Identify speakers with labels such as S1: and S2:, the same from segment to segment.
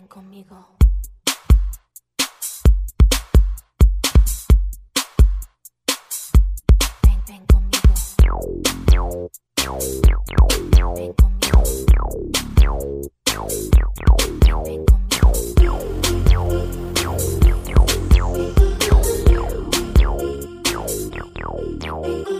S1: Ven conmigo. Ven, ven conmigo. Ven conmigo. Ven conmigo. Ven conmigo.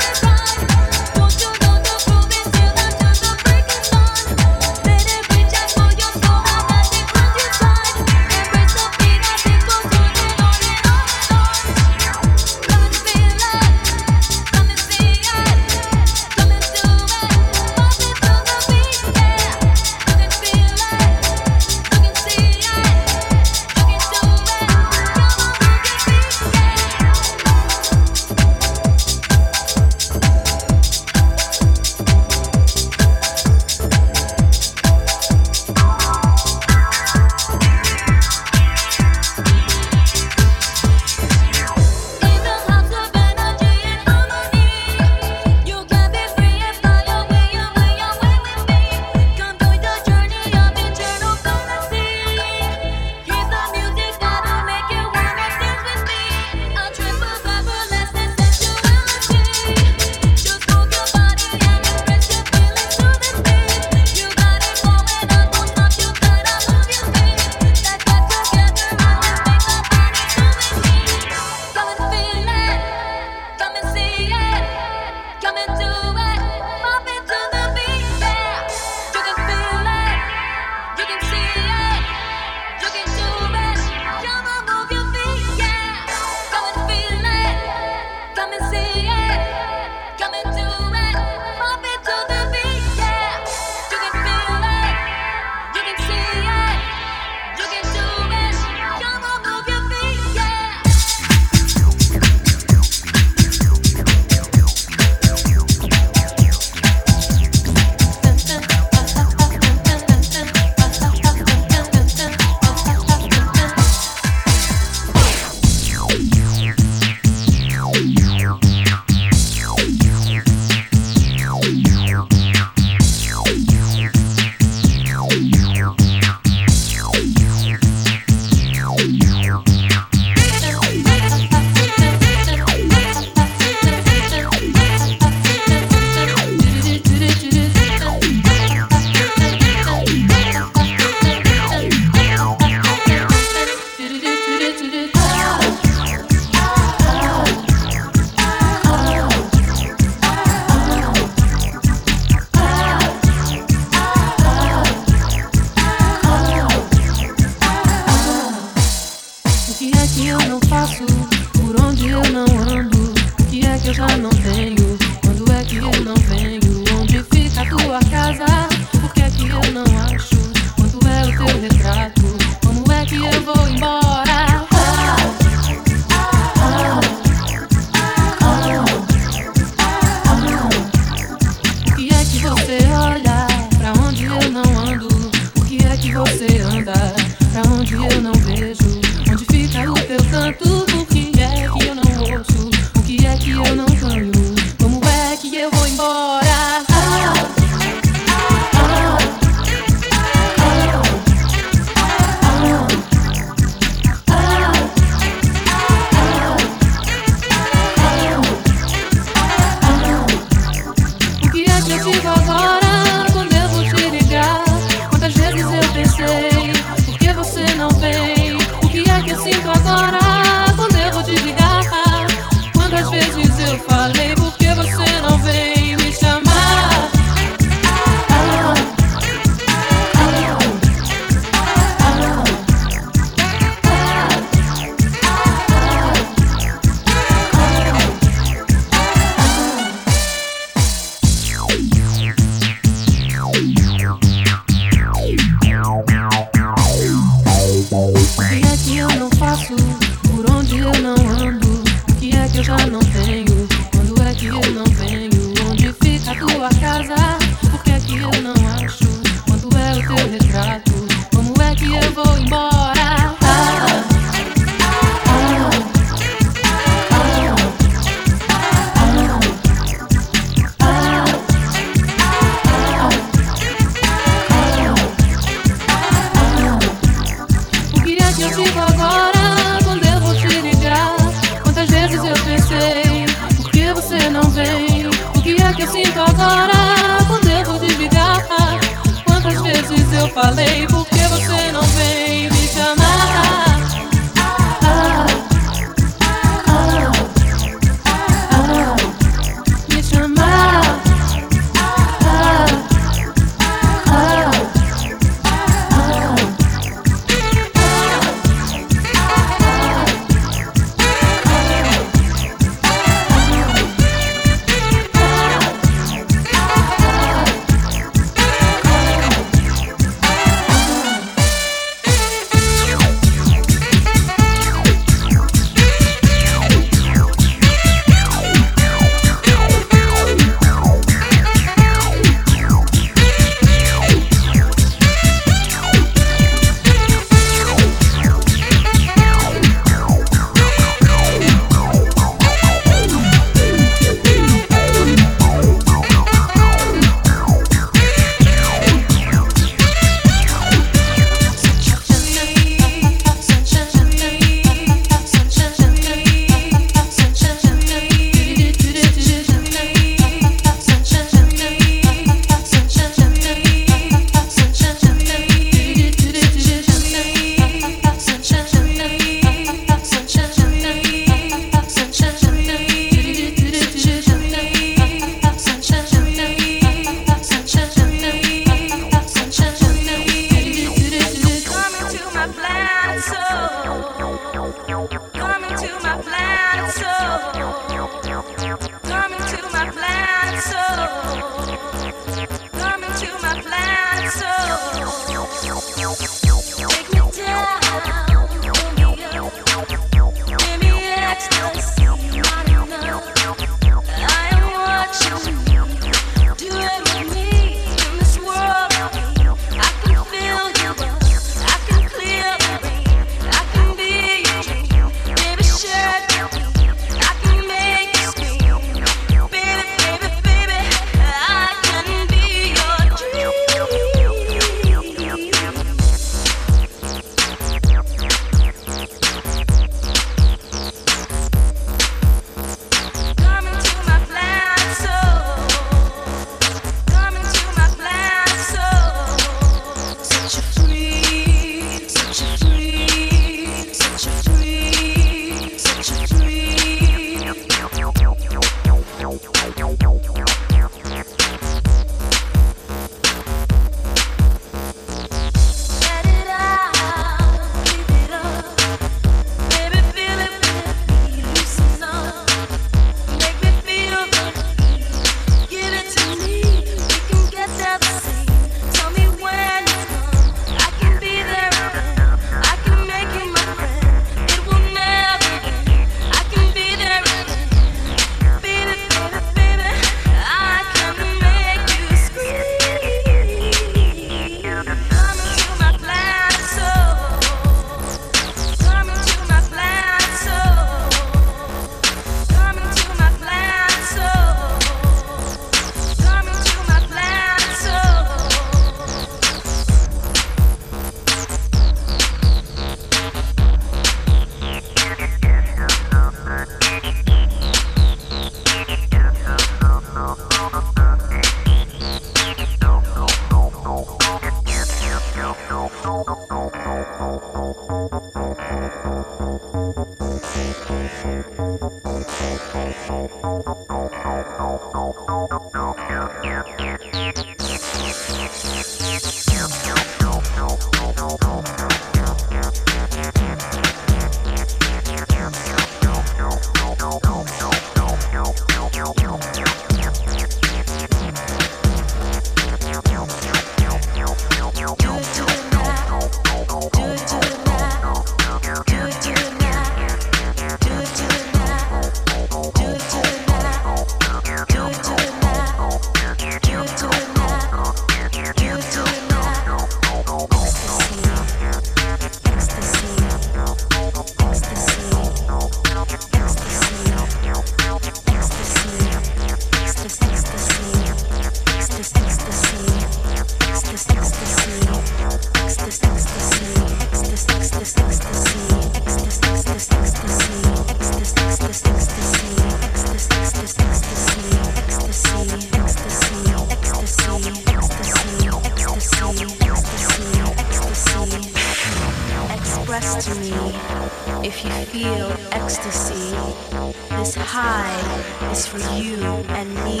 S1: you and me.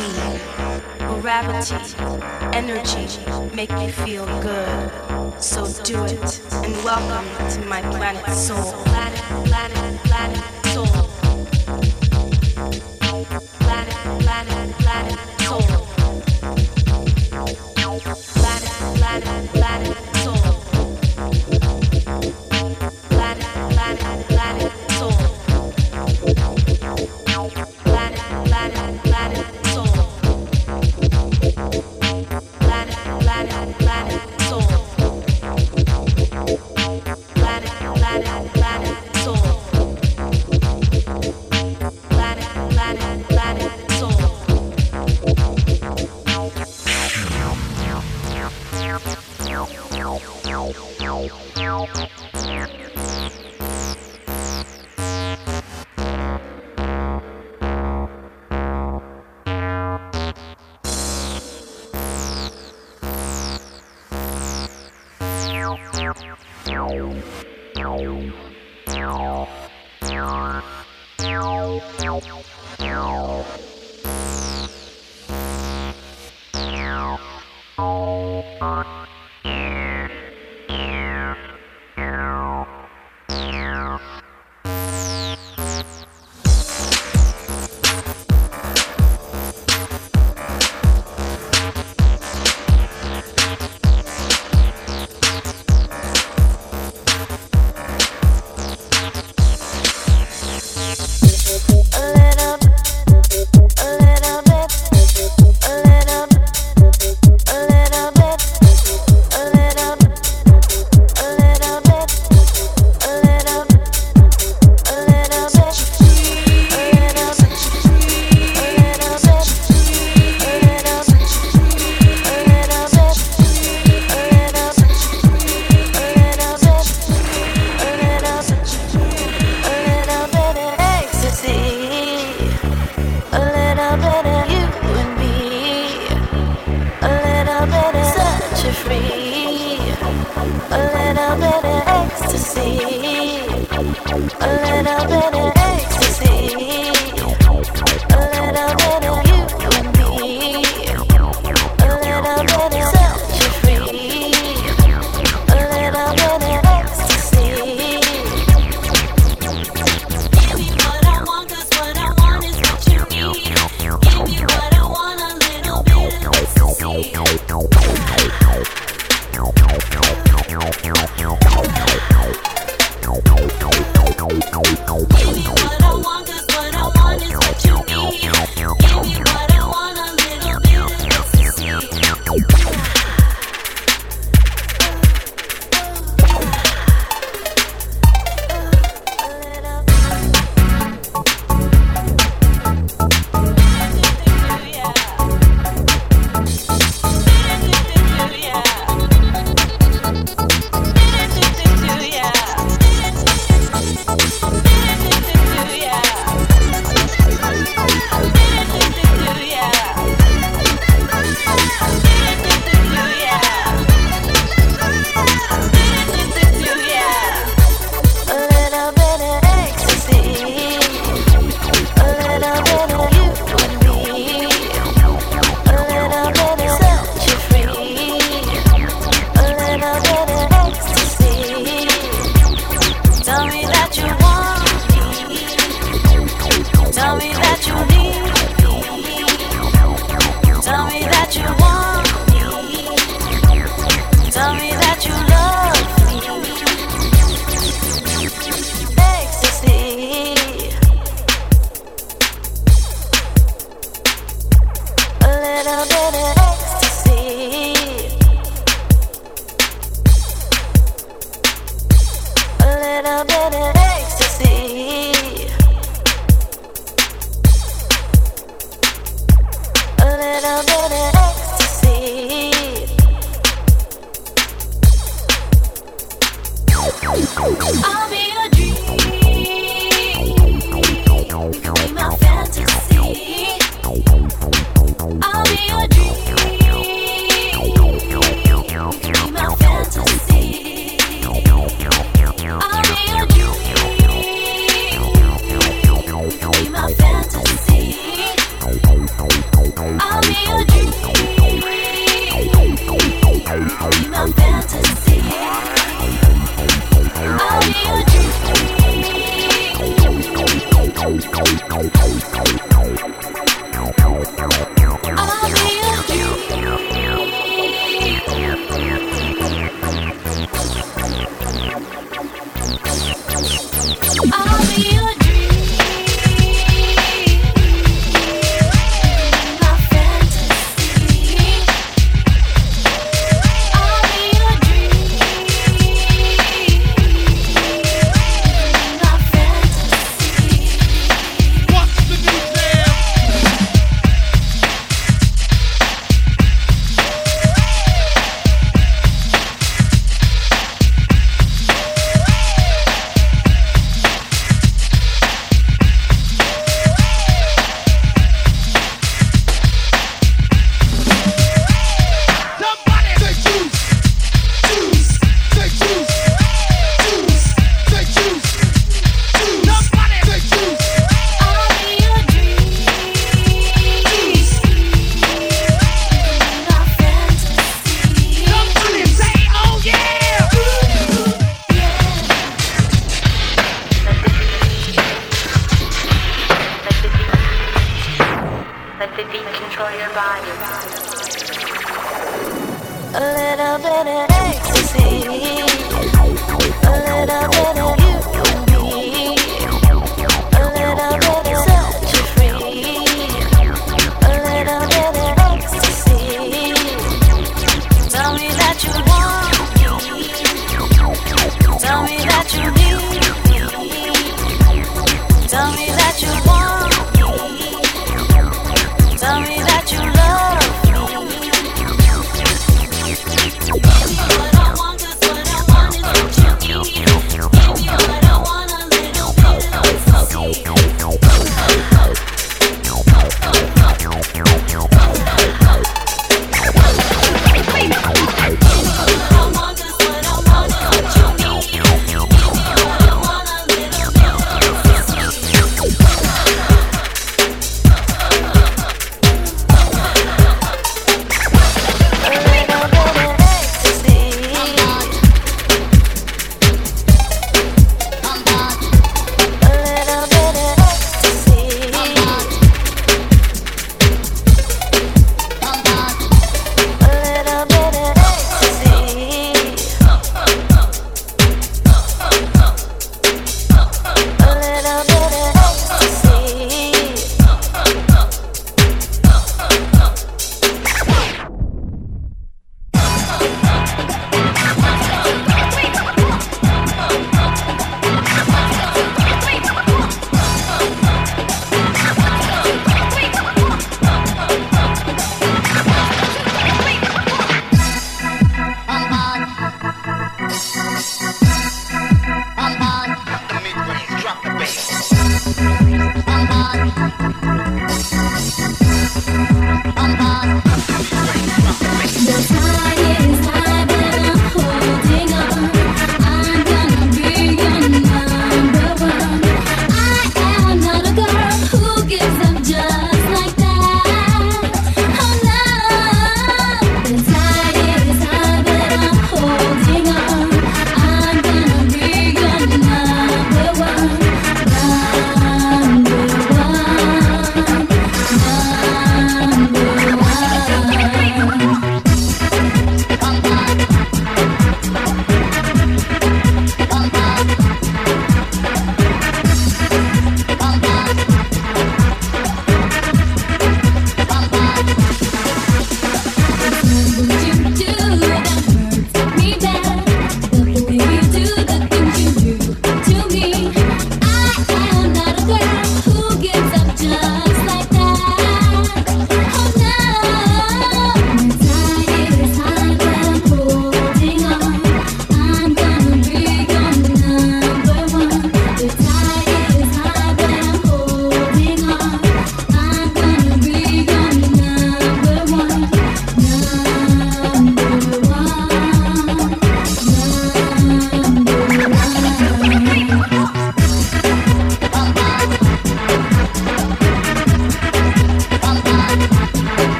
S1: Gravity, energy make you feel good. So do it and welcome to my planet soul. Planet, planet, planet soul.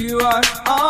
S2: You are all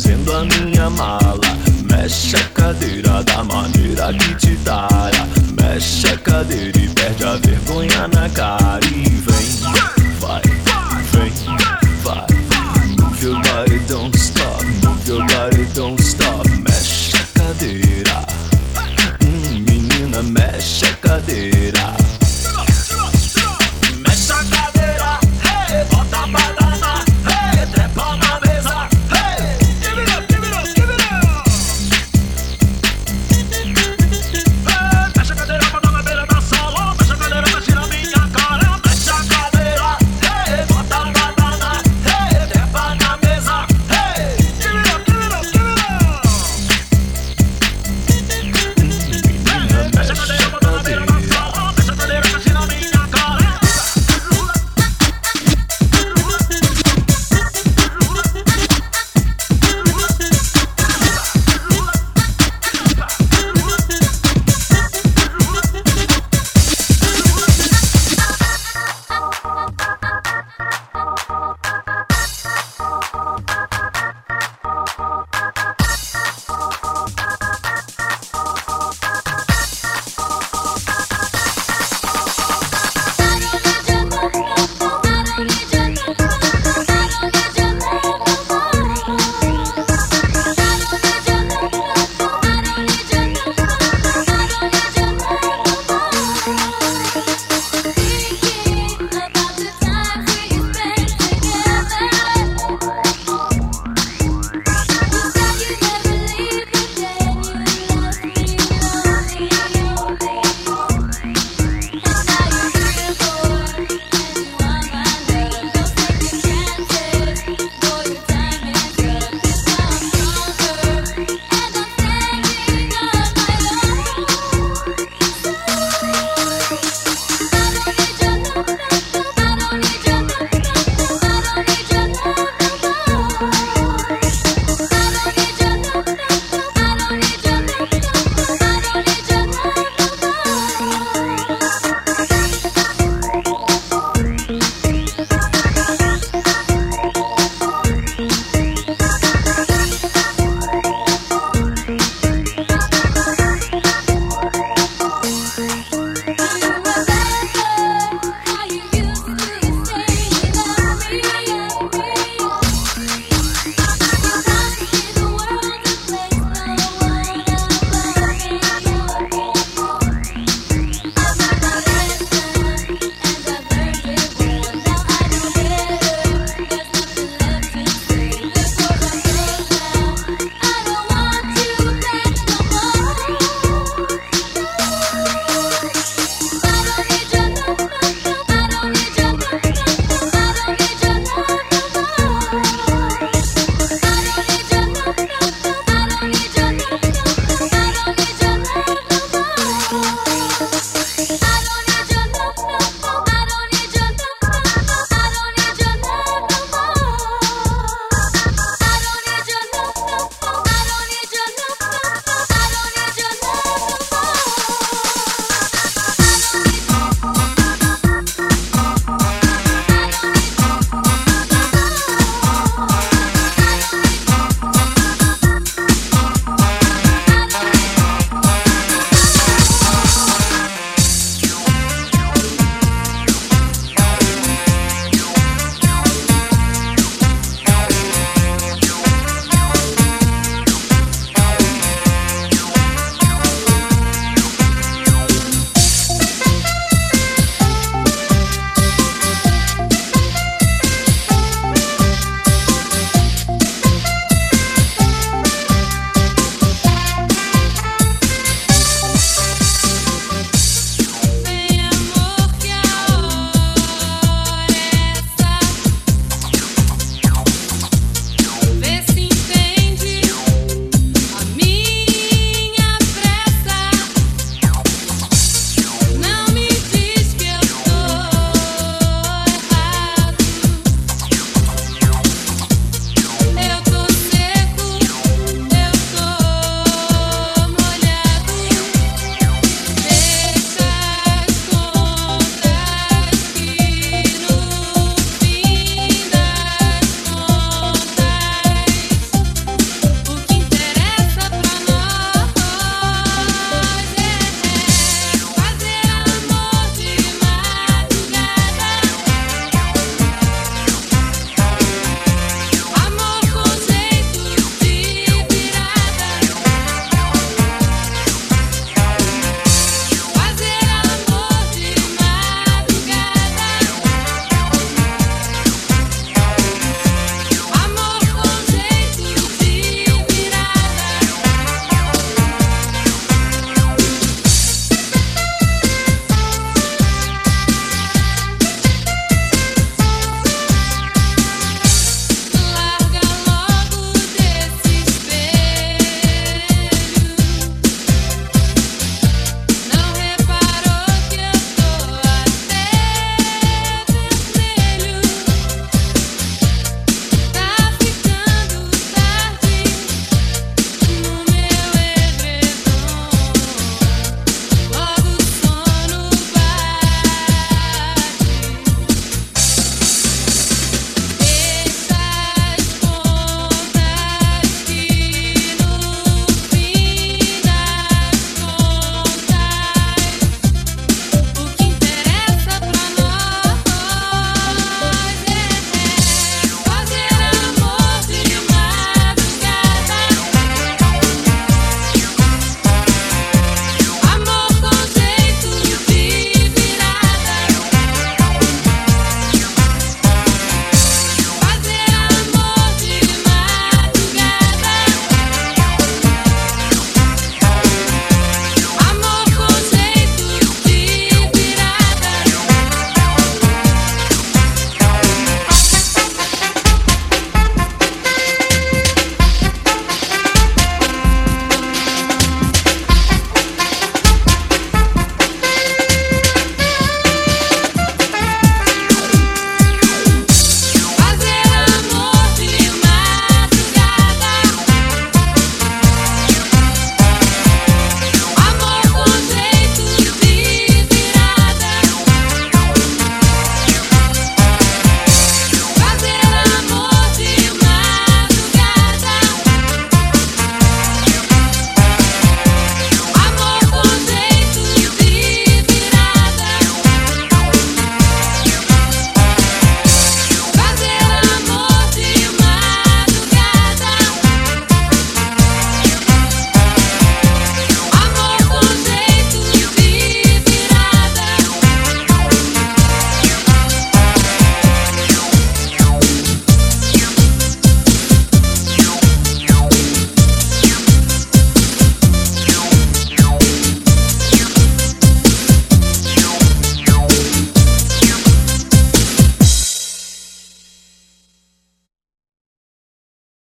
S3: fazendo a minha mala. Mexe a cadeira da maneira que te dará. Mexe a cadeira e perde a vergonha na cara e vem.